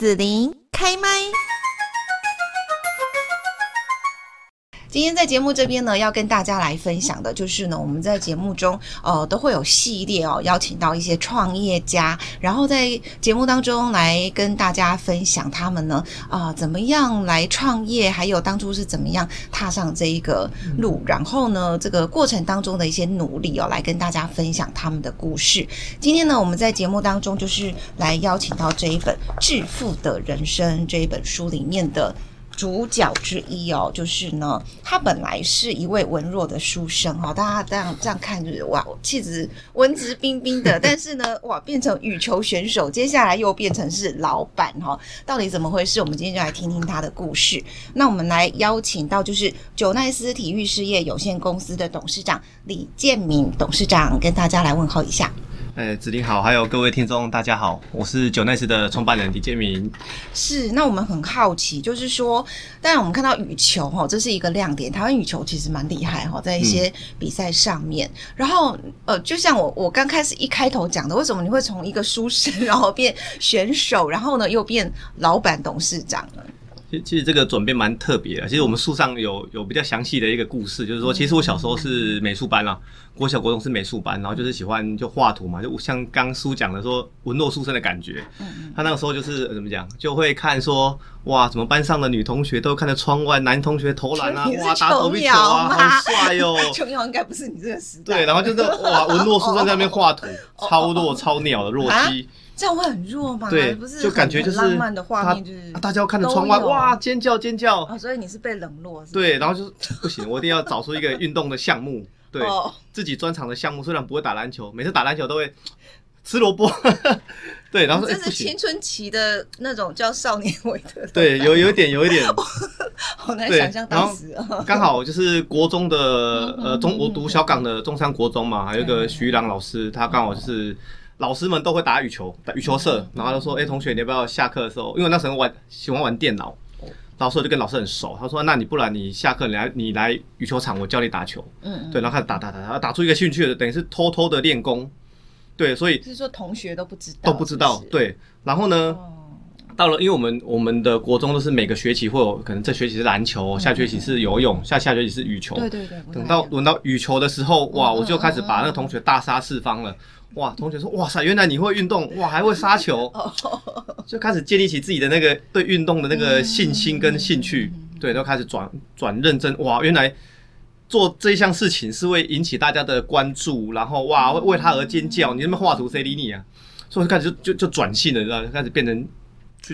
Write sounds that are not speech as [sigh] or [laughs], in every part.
子琳开麦。今天在节目这边呢，要跟大家来分享的就是呢，我们在节目中呃都会有系列哦，邀请到一些创业家，然后在节目当中来跟大家分享他们呢啊、怎么样来创业，还有当初是怎么样踏上这一个路，然后呢这个过程当中的一些努力哦，来跟大家分享他们的故事。今天呢，我们在节目当中就是来邀请到这一本《致富的人生》这一本书里面的。主角之一哦，就是呢，他本来是一位文弱的书生哈，大家这样这样看就是哇，气质文质彬彬的，[laughs] 但是呢，哇，变成羽球选手，接下来又变成是老板哈，到底怎么回事？我们今天就来听听他的故事。那我们来邀请到就是九奈斯体育事业有限公司的董事长李建明董事长，跟大家来问候一下。哎，子琳好，还有各位听众，大家好，我是九奈斯的创办人李建明。是，那我们很好奇，就是说，当然我们看到羽球哈，这是一个亮点。台湾羽球其实蛮厉害哈，在一些比赛上面。嗯、然后，呃，就像我我刚开始一开头讲的，为什么你会从一个书生，然后变选手，然后呢又变老板董事长呢？其其实这个转变蛮特别的。其实我们书上有有比较详细的一个故事，就是说，其实我小时候是美术班啦，国小国中是美术班，然后就是喜欢就画图嘛，就像刚书讲的说文弱书生的感觉。他那个时候就是怎么讲，就会看说哇，怎么班上的女同学都看着窗外，男同学投篮啊，哇，打躲避球啊，好帅哟。[laughs] 琼瑶应该不是你这个时代。对，然后就是哇，文弱书生在那边画图，超弱超鸟的弱鸡。这样会很弱吗？对，不是，就感觉就是浪漫的画面，就是大家要看着窗外，哇，尖叫尖叫。哦，所以你是被冷落是？对，然后就是不行，我一定要找出一个运动的项目，[laughs] 对，自己专长的项目。虽然不会打篮球，每次打篮球都会 [tsk] 吃萝卜。[laughs] 对，然后这是青春期的那种叫少年维特。[laughs] 对，有有一点，有一点，好难想象当时。刚好就是国中的呃中，我读小港的中山国中嘛，还有一个徐玉郎老师，他刚好就是。老师们都会打羽球，打羽球社，然后他就说：“哎、欸，同学，你要不要下课的时候？因为那时候玩喜欢玩电脑，老师就跟老师很熟。他说：那你不然你下课你来你来羽球场，我教你打球。嗯，对，然后开始打打打，然后打出一个兴趣的，等于是偷偷的练功。对，所以是说同学都不知道，都不知道。是是对，然后呢，哦、到了，因为我们我们的国中都是每个学期会有可能这学期是篮球，下学期是游泳，下下学期是羽球。对对对。等到轮到羽球的时候，哇，我就开始把那个同学大杀四方了。哇，同学说，哇塞，原来你会运动，哇，还会杀球，[laughs] 就开始建立起自己的那个对运动的那个信心跟兴趣，对，都开始转转认真，哇，原来做这项事情是会引起大家的关注，然后哇，为他而尖叫，你那么画图谁理你啊？所以开始就就就转性了，知道，就开始变成。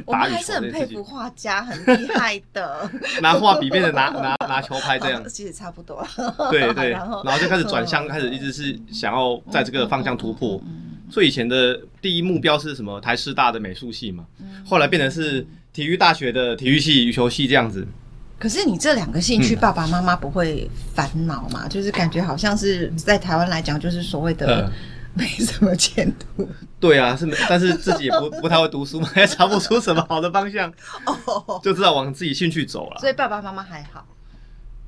我们还是很佩服画家，很厉害的。[laughs] 拿画笔变成拿拿拿球拍这样，[laughs] 其实差不多。对 [laughs] 对，然后就开始转向，开始一直是想要在这个方向突破。所以以前的第一目标是什么？台师大的美术系嘛，后来变成是体育大学的体育系、羽球系这样子。可是你这两个兴趣，爸爸妈妈不会烦恼吗？就是感觉好像是在台湾来讲，就是所谓的。没什么前途。对啊，是，但是自己也不不太会读书嘛，[laughs] 也查不出什么好的方向，哦，就知道往自己兴趣走了。所以爸爸妈妈还好。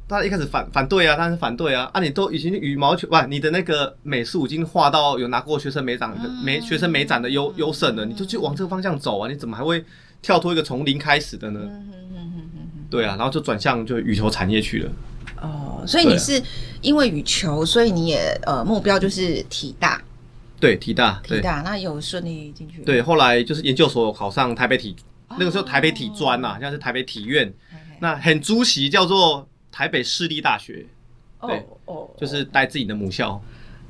他一开始反反对啊，但是反对啊，啊，你都已经羽毛球，不，你的那个美术已经画到有拿过学生美展的美学生美展的优优胜了，你就去往这个方向走啊，你怎么还会跳脱一个从零开始的呢？对啊，然后就转向就羽球产业去了。哦，所以你是因为羽球，所以你也呃目标就是体大。对，体大，体大，那有顺利进去。对，后来就是研究所考上台北体，那个时候台北体专呐，现在是台北体院。那很主席叫做台北市立大学，对，哦，就是带自己的母校。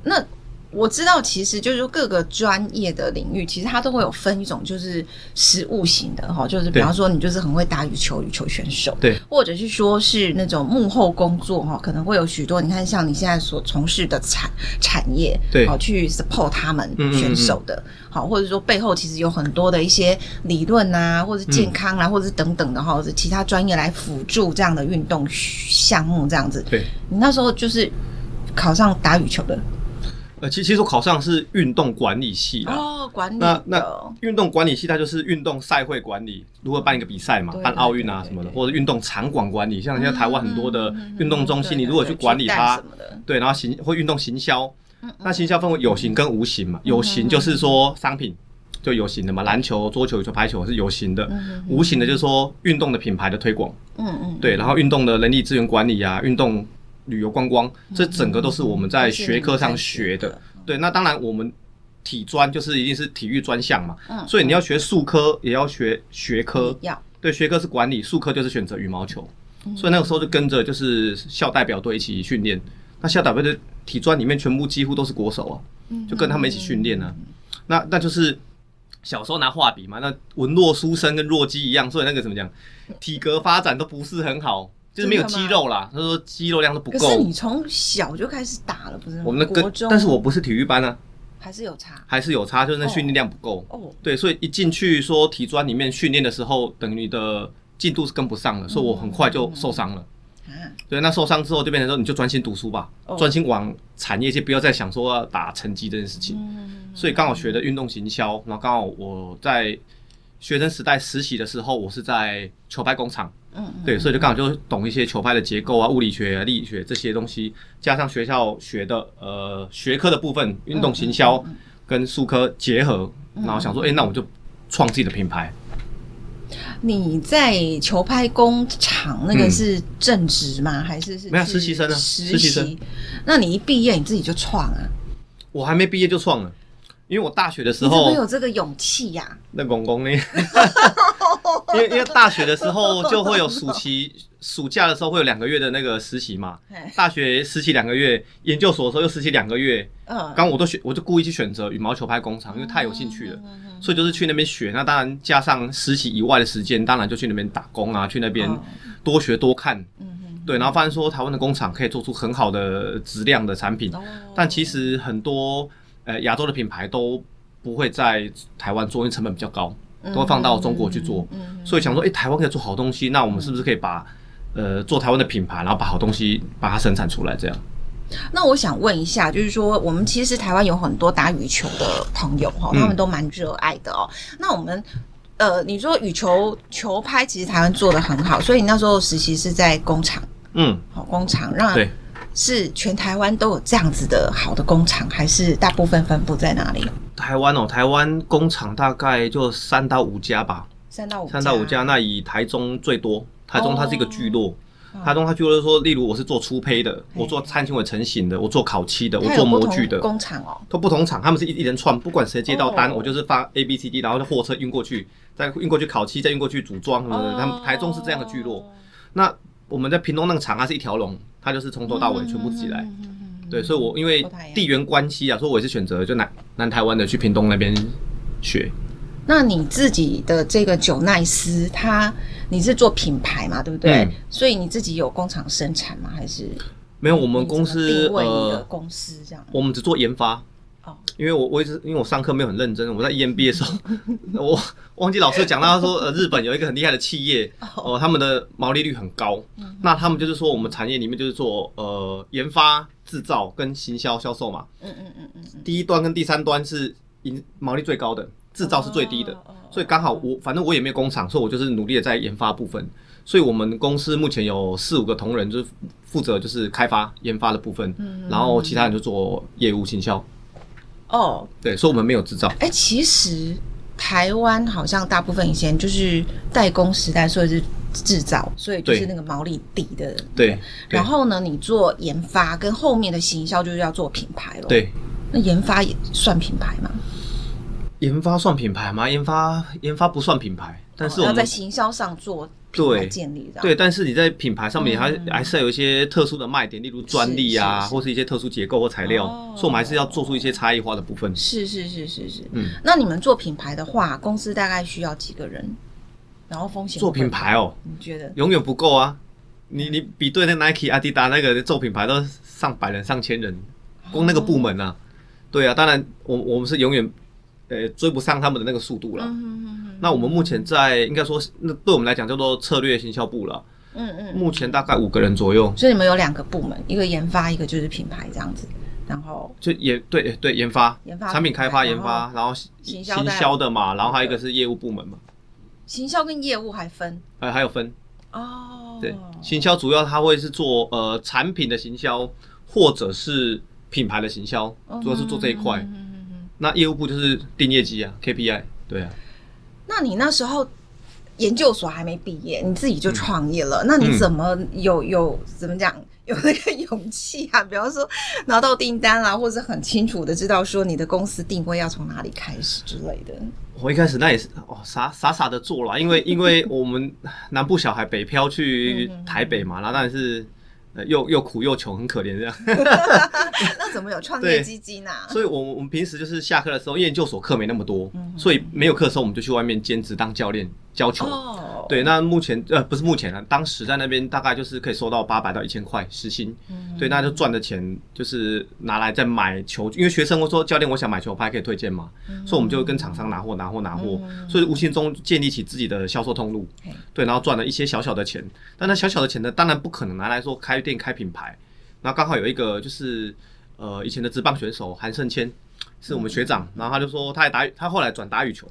那。我知道，其实就是说各个专业的领域，其实它都会有分一种，就是实物型的哈，就是比方说你就是很会打羽球，羽球选手，对，或者是说是那种幕后工作哈，可能会有许多，你看像你现在所从事的产产业，对，好去 support 他们选手的，好，或者说背后其实有很多的一些理论啊，或者是健康啊，或者是等等的哈，或者其他专业来辅助这样的运动项目这样子。对，你那时候就是考上打羽球的。呃，其其实我考上是运动管理系哦，管理。那那运动管理系它就是运动赛会管理，如何办一个比赛嘛，办奥运啊什么的，或者运动场馆管理，像现在台湾很多的运动中心，你如果去管理它，对，然后行会运动行销，那行销分为有形跟无形嘛，有形就是说商品，就有形的嘛，篮球、桌球、球、排球是有形的，无形的就是说运动的品牌的推广，嗯嗯，对，然后运动的人力资源管理啊，运动旅游观光，这整个都是我们在学科上学的。对，那当然我们体专就是一定是体育专项嘛，所以你要学术科也要学学科，要。对学科是管理，术科就是选择羽毛球，所以那个时候就跟着就是校代表队一起训练，那校代表队体专里面全部几乎都是国手啊，就跟他们一起训练呢，那那就是。小时候拿画笔嘛，那文弱书生跟弱鸡一样，所以那个怎么讲，体格发展都不是很好，就是没有肌肉啦。他说肌肉量都不够。可是你从小就开始打了，不是？我们的国中，但是我不是体育班啊，还是有差，还是有差，就是那训练量不够。哦，对，所以一进去说体专里面训练的时候，等于你的进度是跟不上了，所以我很快就受伤了。对，那受伤之后就变成说，你就专心读书吧，专心往产业界，不要再想说要打成绩这件事情。所以刚好学的运动行销，然后刚好我在学生时代实习的时候，我是在球拍工厂。嗯，对，所以就刚好就懂一些球拍的结构啊、物理学、力学这些东西，加上学校学的呃学科的部分，运动行销跟术科结合，然后想说，哎，那我就创自己的品牌。你在球拍工厂那个是正职吗？嗯、还是是？没有实习生啊，实习生。那你一毕业你自己就创啊？我还没毕业就创了，因为我大学的时候。你怎么有这个勇气呀、啊？那公公呢？[laughs] 因为因为大学的时候就会有暑期。暑假的时候会有两个月的那个实习嘛？大学实习两个月，研究所的时候又实习两个月。嗯，刚我都选，我就故意去选择羽毛球拍工厂，因为太有兴趣了，所以就是去那边学。那当然加上实习以外的时间，当然就去那边打工啊，去那边多学多看。嗯嗯，对，然后发现说台湾的工厂可以做出很好的质量的产品，但其实很多呃亚洲的品牌都不会在台湾做，因为成本比较高，都会放到中国去做。所以想说，诶，台湾可以做好东西，那我们是不是可以把呃，做台湾的品牌，然后把好东西把它生产出来，这样。那我想问一下，就是说，我们其实台湾有很多打羽球的朋友哈，他们都蛮热爱的哦。嗯、那我们呃，你说羽球球拍其实台湾做的很好，所以你那时候实习是在工厂，嗯，好工厂，让对，是全台湾都有这样子的好的工厂，还是大部分分布在哪里？台湾哦，台湾工厂大概就三到五家吧，三到五，三到五家，那以台中最多。台中它是一个聚落，台中它聚落就是说，例如我是做粗胚的，我做碳纤维成型的，我做烤漆的，我做模具的。工厂哦，都不同厂，他们是一一连串，不管谁接到单，我就是发 A B C D，然后就货车运过去，再运过去烤漆，再运过去组装什么的，他们台中是这样的聚落。那我们在屏东那个厂，它是一条龙，它就是从头到尾全部自己来。对，所以我因为地缘关系啊，所以我也是选择就南南台湾的去屏东那边学。那你自己的这个九奈斯，它你是做品牌嘛，对不对？嗯、所以你自己有工厂生产吗？还是没有？我们公司定位一个公司这样、呃，我们只做研发。哦，因为我我一直因为我上课没有很认真，我在 EMBA 的时候，[laughs] 我忘记老师讲到他说，呃，日本有一个很厉害的企业，哦、呃，他们的毛利率很高。嗯、那他们就是说，我们产业里面就是做呃研发、制造跟行销销售嘛。嗯嗯嗯嗯。第一端跟第三端是盈毛利最高的。制造是最低的，所以刚好我反正我也没有工厂，所以我就是努力的在研发部分。所以我们公司目前有四五个同仁，就是负责就是开发研发的部分，然后其他人就做业务行销。哦，对，所以我们没有制造。哎，其实台湾好像大部分以前就是代工时代，所以是制造，所以就是那个毛利低的。对。然后呢，你做研发跟后面的行销就是要做品牌了。对。那研发也算品牌吗？研发算品牌吗？研发研发不算品牌，但是我们、哦、要在行销上做品牌建立对，对，但是你在品牌上面还、嗯、还是有一些特殊的卖点，例如专利啊，是是是。或是一些特殊结构或材料，哦、所以我们还是要做出一些差异化的部分。是是是是是，嗯，那你们做品牌的话，公司大概需要几个人？然后风险做品牌哦，你觉得？永远不够啊？你你比对那 Nike、阿迪达那个做品牌都上百人、上千人，光那个部门啊，哦、对啊，当然我我们是永远。呃，追不上他们的那个速度了。嗯嗯嗯。那我们目前在应该说，那对我们来讲叫做策略行销部了。嗯嗯。目前大概五个人左右。所以你们有两个部门，一个研发，一个就是品牌这样子。然后就研对对研发，研发产品开发研发，然后行销的嘛，然后还有一个是业务部门嘛。行销跟业务还分？呃，还有分。哦。对，行销主要它会是做呃产品的行销，或者是品牌的行销，主要是做这一块。那业务部就是定业绩啊，KPI。对啊。那你那时候研究所还没毕业，你自己就创业了，嗯、那你怎么有有怎么讲？有那个勇气啊，比方说拿到订单啦，或者很清楚的知道说你的公司定位要从哪里开始之类的。我一开始那也是哦，傻傻傻的做了，因为因为我们南部小孩北漂去台北嘛，然后当然是。又又苦又穷，很可怜这样。[laughs] [laughs] 那怎么有创业基金呢？所以，我我们平时就是下课的时候，研究所课没那么多，所以没有课的时候，我们就去外面兼职当教练教球。对，那目前呃不是目前啊，当时在那边大概就是可以收到八百到一千块时薪。对，那就赚的钱就是拿来再买球，因为学生会说教练，我想买球拍，可以推荐吗？所以我们就跟厂商拿货拿货拿货，所以无形中建立起自己的销售通路。对，然后赚了一些小小的钱，但那小小的钱呢，当然不可能拿来说开。店开品牌，然后刚好有一个就是呃以前的职棒选手韩胜谦是我们学长，然后他就说他也打他后来转打羽球，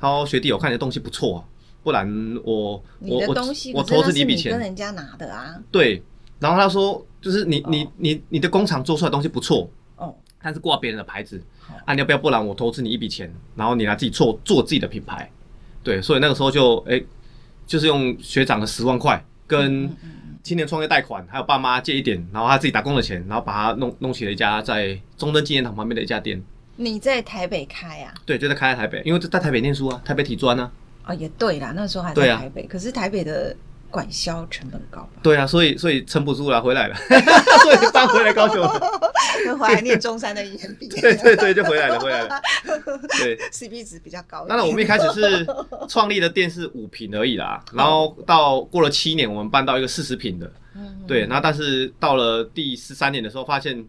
他说学弟我看你的东西不错啊，不然我我我我投资你一笔钱，跟人家拿的啊，对，然后他说就是你你你你的工厂做出来的东西不错哦，但是挂别人的牌子，啊你要不要不然我投资你一笔钱，然后你来自己做做自己的品牌，对，所以那个时候就哎就是用学长的十万块跟。青年创业贷款，还有爸妈借一点，然后他自己打工的钱，然后把它弄弄起了一家在中正纪念堂旁边的一家店。你在台北开啊？对，就在开在台北，因为在台北念书啊，台北体专啊。哦，也对啦，那时候还在台北，啊、可是台北的。管销成本高吧？对啊，所以所以撑不住了，回来了，[laughs] 所以就搬回来高雄了，[laughs] 就回来念中山的 EMBA。[laughs] 对对对，就回来了，回来了。对，CP 值比较高。当然，我们一开始是创立的店是五平而已啦，然后到过了七年，我们搬到一个四十平的。对，然后但是到了第十三年的时候，发现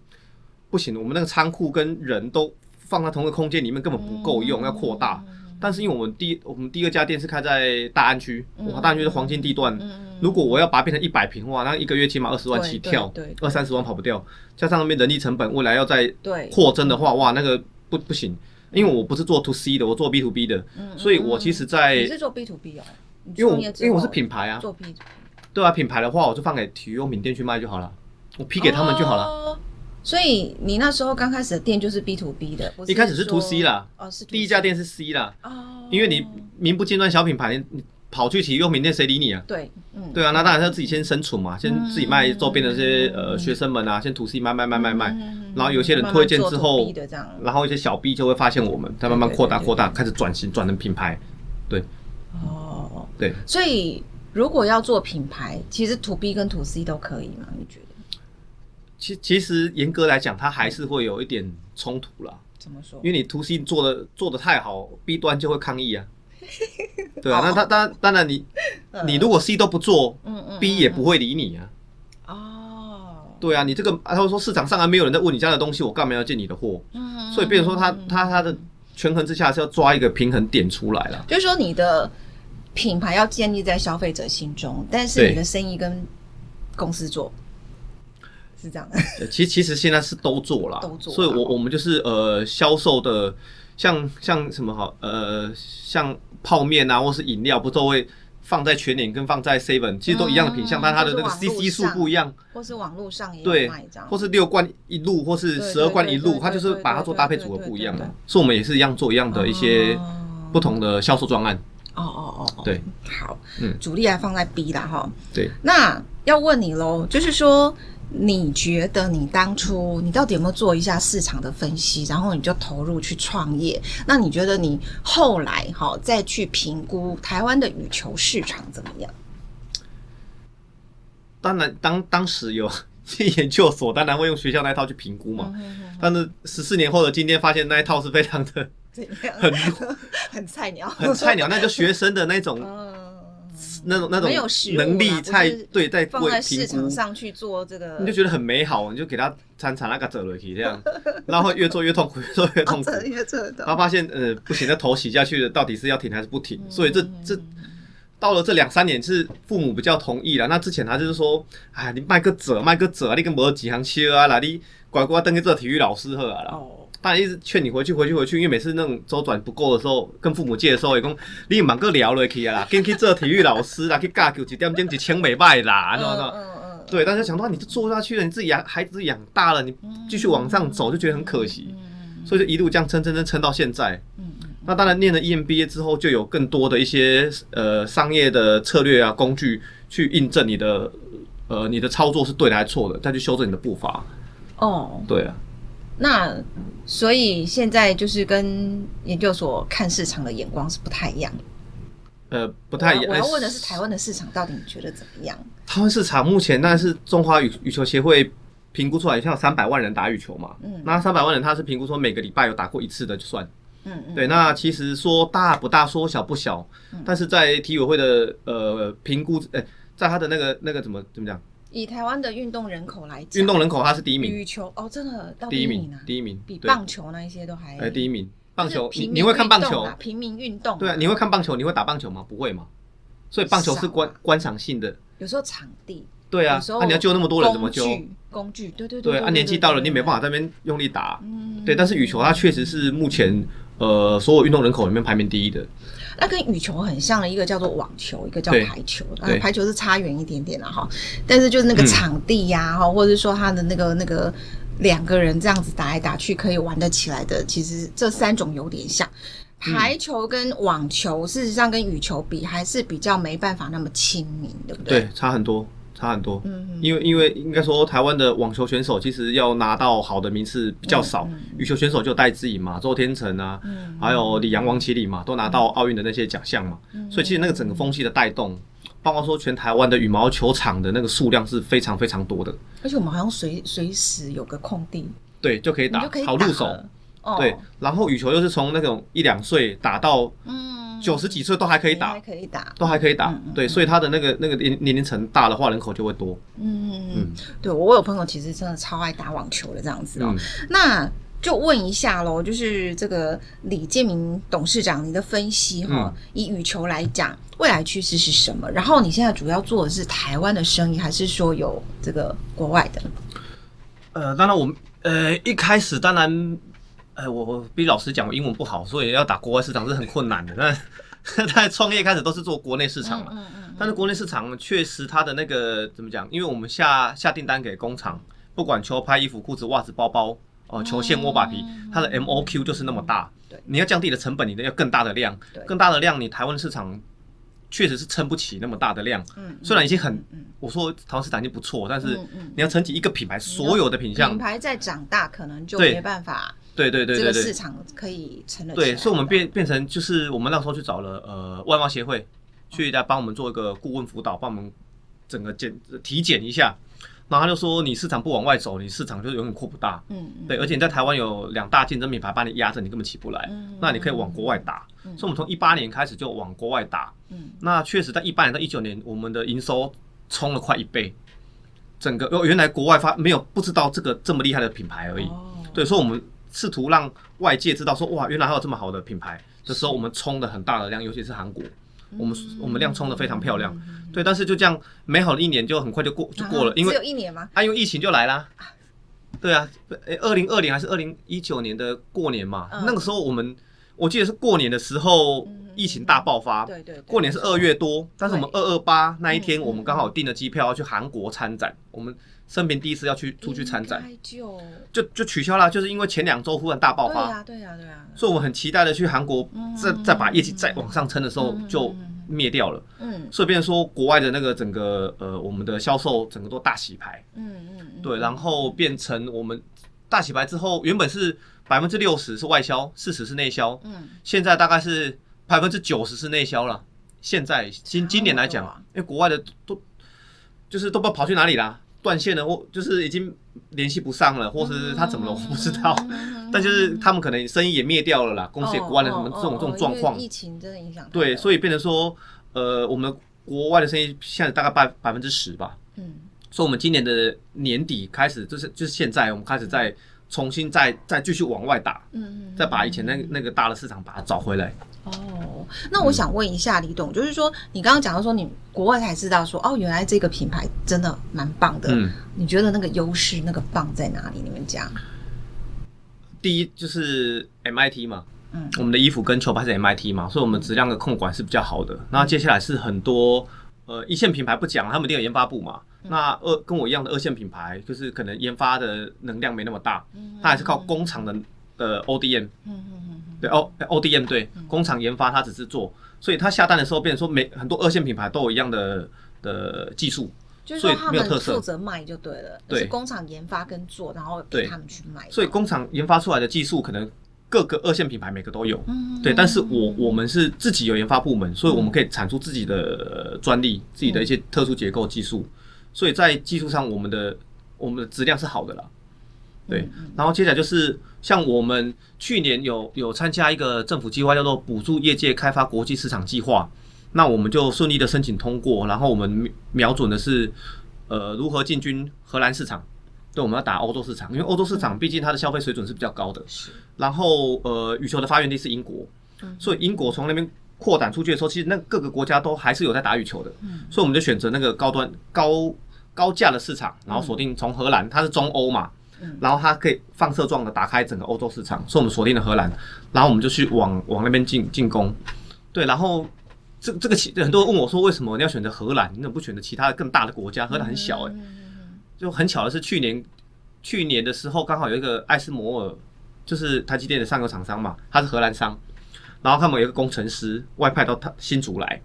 不行，我们那个仓库跟人都放在同一个空间里面，根本不够用，要扩大。但是因为我们第我们第二家店是开在大安区，哇，大安区是黄金地段。如果我要把它变成一百坪，哇，那一个月起码二十万起跳，二三十万跑不掉。加上那边人力成本，未来要再扩增的话，哇，那个不不行。因为我不是做 to C 的，我做 B to B 的，所以我其实在你是做 B to B 哦，因为我因为我是品牌啊，做 B to B，对啊，品牌的话我就放给体育用品店去卖就好了，我批给他们就好了。所以你那时候刚开始的店就是 B to B 的，一开始是 to C 啦，哦，是第一家店是 C 啦，哦，因为你名不见传小品牌，你跑去体育用品店谁理你啊？对，嗯，对啊，那当然要自己先生存嘛，先自己卖周边的这些呃学生们啊，先 to C 卖卖卖卖卖，然后有些人推荐之后，然后一些小 B 就会发现我们，再慢慢扩大扩大，开始转型转成品牌，对，哦，对，所以如果要做品牌，其实 to B 跟 to C 都可以吗？你觉得？其其实严格来讲，它还是会有一点冲突啦。怎么说？因为你 to C 做的做的太好，B 端就会抗议啊。[laughs] 对啊，那他当当然你你如果 C 都不做，嗯嗯，B 也不会理你啊。哦。对啊，你这个他会说市场上还没有人在问你家的东西，我干嘛要进你的货？嗯。所以，变成说他他他的权衡之下是要抓一个平衡点出来了。就是说，你的品牌要建立在消费者心中，但是你的生意跟公司做。是这样的，[laughs] 其实其实现在是都做了，都做，所以我我们就是呃销售的，像像什么好呃像泡面啊，或是饮料，不都会放在全联跟放在 Seven，其实都一样的品项，但它的那个 CC 数不一样，或是网络上也对，或是六罐一路，或是十二罐一路，它就是把它做搭配组合不一样的，所以我们也是一样做一样的一些不同的销售专案。哦哦哦，对，好，嗯，主力还放在 B 啦哈，对，那要问你喽，就是说。你觉得你当初你到底有没有做一下市场的分析，然后你就投入去创业？那你觉得你后来哈再去评估台湾的羽球市场怎么样？当然，当当时有研究所，当然会用学校那一套去评估嘛。但是十四年后的今天，发现那一套是非常的 [laughs] 很 [laughs] 很菜鸟，很菜鸟，那就学生的那种。[laughs] 嗯那种那种能力才对，在放在市场上去做这个，你就觉得很美好，你就给他参参那个走了去这样，[laughs] 然后越做越痛苦，越做越痛苦，越做越痛苦。他发现呃不行，那头洗下去的到底是要停还是不停？所以这这到了这两三年是父母比较同意了。那之前他就是说，哎，你卖个折卖个折，你跟没几行切啊，那你乖乖登个做体育老师好啊啦。当然一直劝你回去，回去，回去，因为每次那种周转不够的时候，跟父母借的时候，也讲你忙个聊了去啊 [laughs] 啦，跟去做体育老师啦，去教球一点点一千美块啦，嗯嗯嗯，对，但是想到你就做下去了，你自己养孩子养大了，你继续往上走就觉得很可惜，所以就一路这样撑撑撑撑到现在。那当然念了 EMBA 之后，就有更多的一些呃商业的策略啊工具去印证你的呃你的操作是对的还是错的，再去修正你的步伐。哦，对啊。那所以现在就是跟研究所看市场的眼光是不太一样。呃，不太一样。我要问的是台湾的市场到底你觉得怎么样？台湾市场目前那是中华羽羽球协会评估出来，像三百万人打羽球嘛。嗯。那三百万人他是评估说每个礼拜有打过一次的就算。嗯嗯。对，那其实说大不大，说小不小，嗯、但是在体委会的呃评估，哎、欸，在他的那个那个怎么怎么讲？以台湾的运动人口来讲，运动人口它是第一名。羽球哦，真的到第一名啊，第一名，比棒球那一些都还。哎，第一名，棒球你你会看棒球？平民运动。对啊，你会看棒球？你会打棒球吗？不会吗？所以棒球是观观赏性的。有时候场地。对啊，那你要救那么多人怎么救？工具，对对对。对，啊，年纪到了你没办法在那边用力打。嗯。对，但是羽球它确实是目前呃所有运动人口里面排名第一的。那跟羽球很像的一个叫做网球，一个叫排球。啊，排球是差远一点点了哈，但是就是那个场地呀，哈，或者是说它的那个那个两个人这样子打来打去可以玩得起来的，其实这三种有点像。排球跟网球，事实上跟羽球比，还是比较没办法那么亲民，对不对？对，差很多。差很多，嗯嗯，因为因为应该说台湾的网球选手其实要拿到好的名次比较少，羽球选手就戴资颖嘛、周天成啊，还有李洋、王齐麟嘛，都拿到奥运的那些奖项嘛，所以其实那个整个风气的带动，包括说全台湾的羽毛球场的那个数量是非常非常多的，而且我们好像随随时有个空地，对，就可以打，好入手，对，然后羽球又是从那种一两岁打到，嗯。九十几岁都还可以打，还可以打，都还可以打。对，所以他的那个那个年年龄层大的话，人口就会多。嗯嗯，对我有朋友其实真的超爱打网球的这样子哦。那就问一下喽，就是这个李建明董事长，你的分析哈，以羽球来讲，未来趋势是什么？然后你现在主要做的是台湾的生意，还是说有这个国外的？呃，当然我们呃一开始当然。哎，我我比老实讲，我英文不好，所以要打国外市场是很困难的。那在 [laughs] 创业开始都是做国内市场嘛，嗯嗯嗯、但是国内市场确实它的那个怎么讲？因为我们下下订单给工厂，不管球拍、衣服、裤子、袜子、包包，哦，球线、握把皮，它的 MOQ 就是那么大。对，你要降低的成本，你的要更大的量，更大的量，你台湾市场确实是撑不起那么大的量。嗯，虽然已经很，我说台湾市场已经不错，但是你要撑起一个品牌，所有的品相，品牌在长大，可能就没办法。对对对对对，这个市场可以成了。对，所以我们变变成就是我们那时候去找了呃外贸协会，去来帮我们做一个顾问辅导，帮我们整个检体检一下。然后他就说，你市场不往外走，你市场就永远扩不大。嗯对，而且你在台湾有两大竞争品牌把你压着，你根本起不来。嗯。那你可以往国外打。嗯。所以我们从一八年开始就往国外打。嗯。那确实在一八年到一九年，我们的营收冲了快一倍。整个哦原来国外发没有不知道这个这么厉害的品牌而已。哦。对，所以我们。试图让外界知道说，哇，原来还有这么好的品牌的时候，我们冲的很大的量，尤其是韩国，我们我们量冲的非常漂亮，对，但是就这样美好的一年就很快就过就过了，因为只有一年吗？啊，因为疫情就来啦，对啊，诶，二零二零还是二零一九年的过年嘛，那个时候我们我记得是过年的时候疫情大爆发，对对，过年是二月多，但是我们二二八那一天我们刚好订了机票要去韩国参展，我们。生平第一次要去出去参展，就就就取消了，就是因为前两周忽然大爆发。对呀，对呀，对呀。所以我们很期待的去韩国，再再把业绩再往上撑的时候，就灭掉了。嗯。所以变成说国外的那个整个呃，我们的销售整个都大洗牌。嗯嗯。对，然后变成我们大洗牌之后，原本是百分之六十是外销，四十是内销。嗯。现在大概是百分之九十是内销了。现在今今年来讲啊，因为国外的都就是都不知道跑去哪里啦。断线了，或就是已经联系不上了，或是他怎么了，我不知道。但就是他们可能生意也灭掉了啦，公司也关了，什么这种这种状况。疫情真的影响。对，所以变成说，呃，我们国外的生意现在大概百百分之十吧。嗯。所以，我们今年的年底开始，就是就是现在，我们开始再重新再再继续往外打，嗯，再把以前那那个大的市场把它找回来。哦，那我想问一下李董，就是说你刚刚讲到说你国外才知道说哦，原来这个品牌真的蛮棒的。嗯，你觉得那个优势那个棒在哪里？你们讲。第一就是 MIT 嘛，嗯，我们的衣服跟球拍是 MIT 嘛，所以我们质量的控管是比较好的。那接下来是很多呃一线品牌不讲，他们一定有研发部嘛。那二跟我一样的二线品牌，就是可能研发的能量没那么大，它还是靠工厂的。的 ODM，嗯嗯嗯，对 O ODM 对，工厂研发它只是做，所以它下单的时候变成说每很多二线品牌都有一样的的技术。所以没有特色，负责卖就对了。对，是工厂研发跟做，然后给他们去卖。所以工厂研发出来的技术，可能各个二线品牌每个都有。嗯，对。但是我我们是自己有研发部门，所以我们可以产出自己的专利，自己的一些特殊结构技术。所以在技术上，我们的我们的质量是好的啦。对。然后接下来就是像我们去年有有参加一个政府计划，叫做补助业界开发国际市场计划。那我们就顺利的申请通过，然后我们瞄准的是，呃，如何进军荷兰市场？对，我们要打欧洲市场，因为欧洲市场毕竟它的消费水准是比较高的。是。然后，呃，羽球的发源地是英国，所以英国从那边扩展出去的时候，其实那各个国家都还是有在打羽球的。嗯。所以我们就选择那个高端、高高价的市场，然后锁定从荷兰，它是中欧嘛，然后它可以放射状的打开整个欧洲市场，所以我们锁定了荷兰，然后我们就去往往那边进进攻。对，然后。这这个其很多人问我说，为什么你要选择荷兰？你怎么不选择其他的更大的国家？荷兰很小诶、欸，就很巧的是去年去年的时候，刚好有一个艾斯摩尔，就是台积电的上游厂商嘛，他是荷兰商，然后他们有一个工程师外派到他新竹来，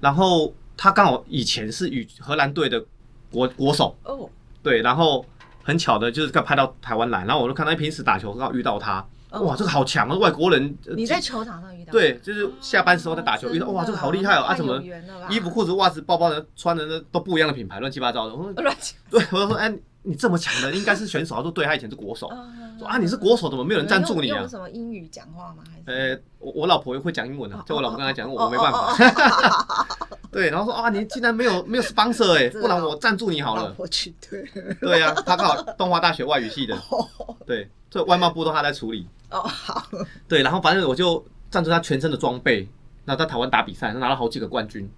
然后他刚好以前是与荷兰队的国国手。哦，对，然后很巧的就是刚派到台湾来，然后我就看他平时打球刚好遇到他。哇，这个好强啊！外国人，你在球场上遇到？对，就是下班时候在打球遇到。哇，这个好厉害哦！啊，怎么衣服、裤子、袜子、包包的穿的那都不一样的品牌，乱七八糟的。我说，对，我就说，哎，你这么强的，应该是选手。他说，对，他以前是国手。说啊，你是国手，怎么没有人赞助你啊？用什么英语讲话吗？还是？呃，我我老婆会讲英文的，叫我老婆跟他讲，我没办法。[laughs] 对，然后说啊，你竟然没有没有 sponsor 哎，不然我赞助你好了。我去，对。[laughs] 对呀，他刚好东华大学外语系的，对，这外贸部都他在处理。哦，好。[laughs] 对，然后反正我就赞助他全身的装备，然后在台湾打比赛，他拿了好几个冠军。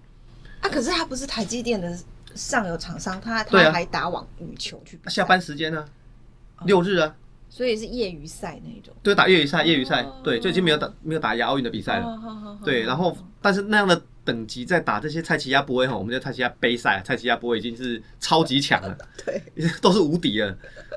啊，可是他不是台积电的上游厂商，他他还打网羽球去。下班时间呢？六日啊。所以是业余赛那种。对，打业余赛，业余赛，对，就已经没有打没有打亚奥运的比赛了。对，然后但是那样的等级在打这些蔡奇亚波威哈，我们叫蔡奇亚杯赛，蔡奇亚波威已经是超级强了，对，[laughs] 都是无敌了。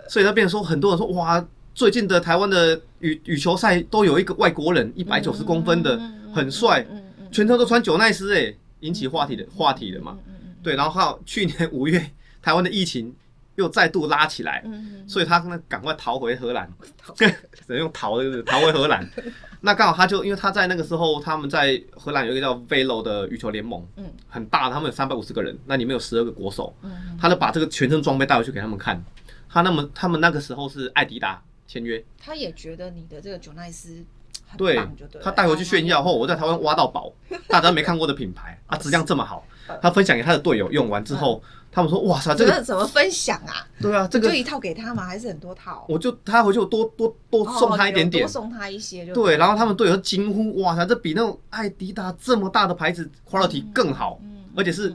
所以他变成说，很多人说哇。最近的台湾的羽羽球赛都有一个外国人，一百九十公分的，很帅，全程都穿九奈斯，哎，引起话题的话题的嘛。对，然后还有去年五月台湾的疫情又再度拉起来，所以他呢赶快逃回荷兰，[laughs] 只能用逃的就是逃回荷兰。[laughs] 那刚好他就因为他在那个时候他们在荷兰有一个叫 Velo 的羽球联盟，很大，他们有三百五十个人，那里面有十二个国手，他就把这个全身装备带回去给他们看。他那么他们那个时候是艾迪达。签约，他也觉得你的这个九奈斯很棒，就对。他带回去炫耀后，我在台湾挖到宝，[laughs] 大家没看过的品牌啊，质量这么好。他分享给他的队友用完之后，他们说：“哇塞，这个怎么分享啊？”对啊，这个就一套给他吗？还是很多套？我就他回去我多多多送他一点点，多送他一些就。对，然后他们队友惊呼：“哇塞，这比那种艾迪达这么大的牌子 quality 更好，而且是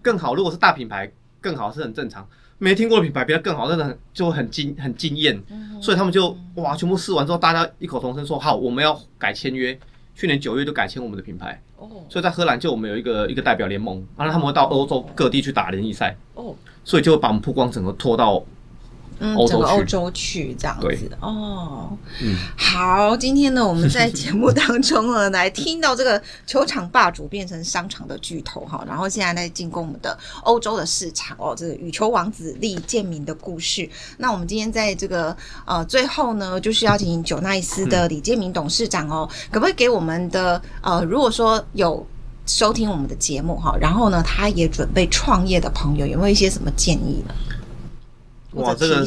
更好。如果是大品牌，更好是很正常。”没听过的品牌比它更好，真的很就很惊很惊艳，所以他们就哇，全部试完之后，大家异口同声说好，我们要改签约。去年九月就改签我们的品牌，哦所以在荷兰就我们有一个一个代表联盟，然后他们会到欧洲各地去打联谊赛，哦所以就会把我们曝光整个拖到。嗯，整个欧洲去这样子哦。嗯，好，今天呢，我们在节目当中呢，来听到这个球场霸主变成商场的巨头哈，[laughs] 然后现在在进攻我们的欧洲的市场哦，这个羽球王子李建民的故事。那我们今天在这个呃最后呢，就是邀请九奈斯的李建民董事长哦，可不可以给我们的呃，如果说有收听我们的节目哈，然后呢，他也准备创业的朋友，有没有一些什么建议呢？哇，这个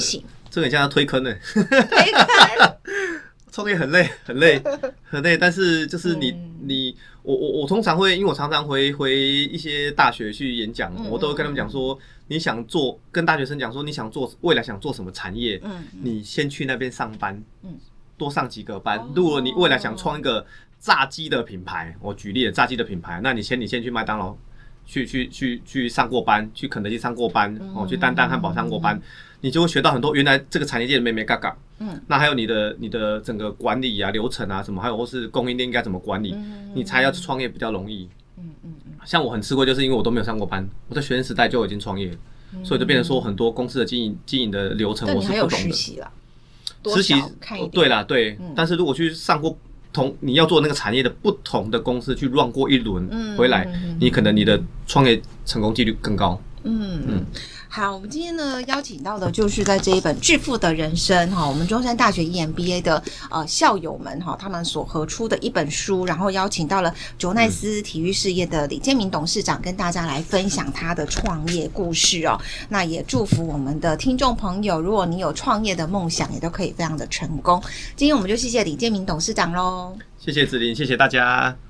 这个很像推坑呢，推坑，[laughs] 创业很累，很累，很累。但是就是你你我我我通常会，因为我常常回回一些大学去演讲，我都会跟他们讲说，你想做跟大学生讲说，你想做未来想做什么产业，嗯你先去那边上班，多上几个班。如果你未来想创一个炸鸡的品牌，我举例了炸鸡的品牌，那你先你先去麦当劳去去去去上过班，去肯德基上过班，哦，去丹丹汉堡上过班。你就会学到很多原来这个产业界的妹妹嘎嘎，嗯，那还有你的你的整个管理啊、流程啊什么，还有或是供应链应该怎么管理，嗯、你才要去创业比较容易。嗯嗯嗯。像我很吃亏，就是因为我都没有上过班，我在学生时代就已经创业，嗯、所以就变成说很多公司的经营经营的流程我是不懂的。实习啦，实习对啦，对。嗯、但是如果去上过同你要做那个产业的不同的公司去 run 过一轮，嗯、回来，嗯、你可能你的创业成功几率更高。嗯嗯。好，我们今天呢邀请到的就是在这一本《致富的人生》哈，我们中山大学 EMBA 的呃校友们哈，他们所合出的一本书，然后邀请到了卓奈斯体育事业的李建明董事长跟大家来分享他的创业故事哦。那也祝福我们的听众朋友，如果你有创业的梦想，也都可以非常的成功。今天我们就谢谢李建明董事长喽，谢谢子琳，谢谢大家。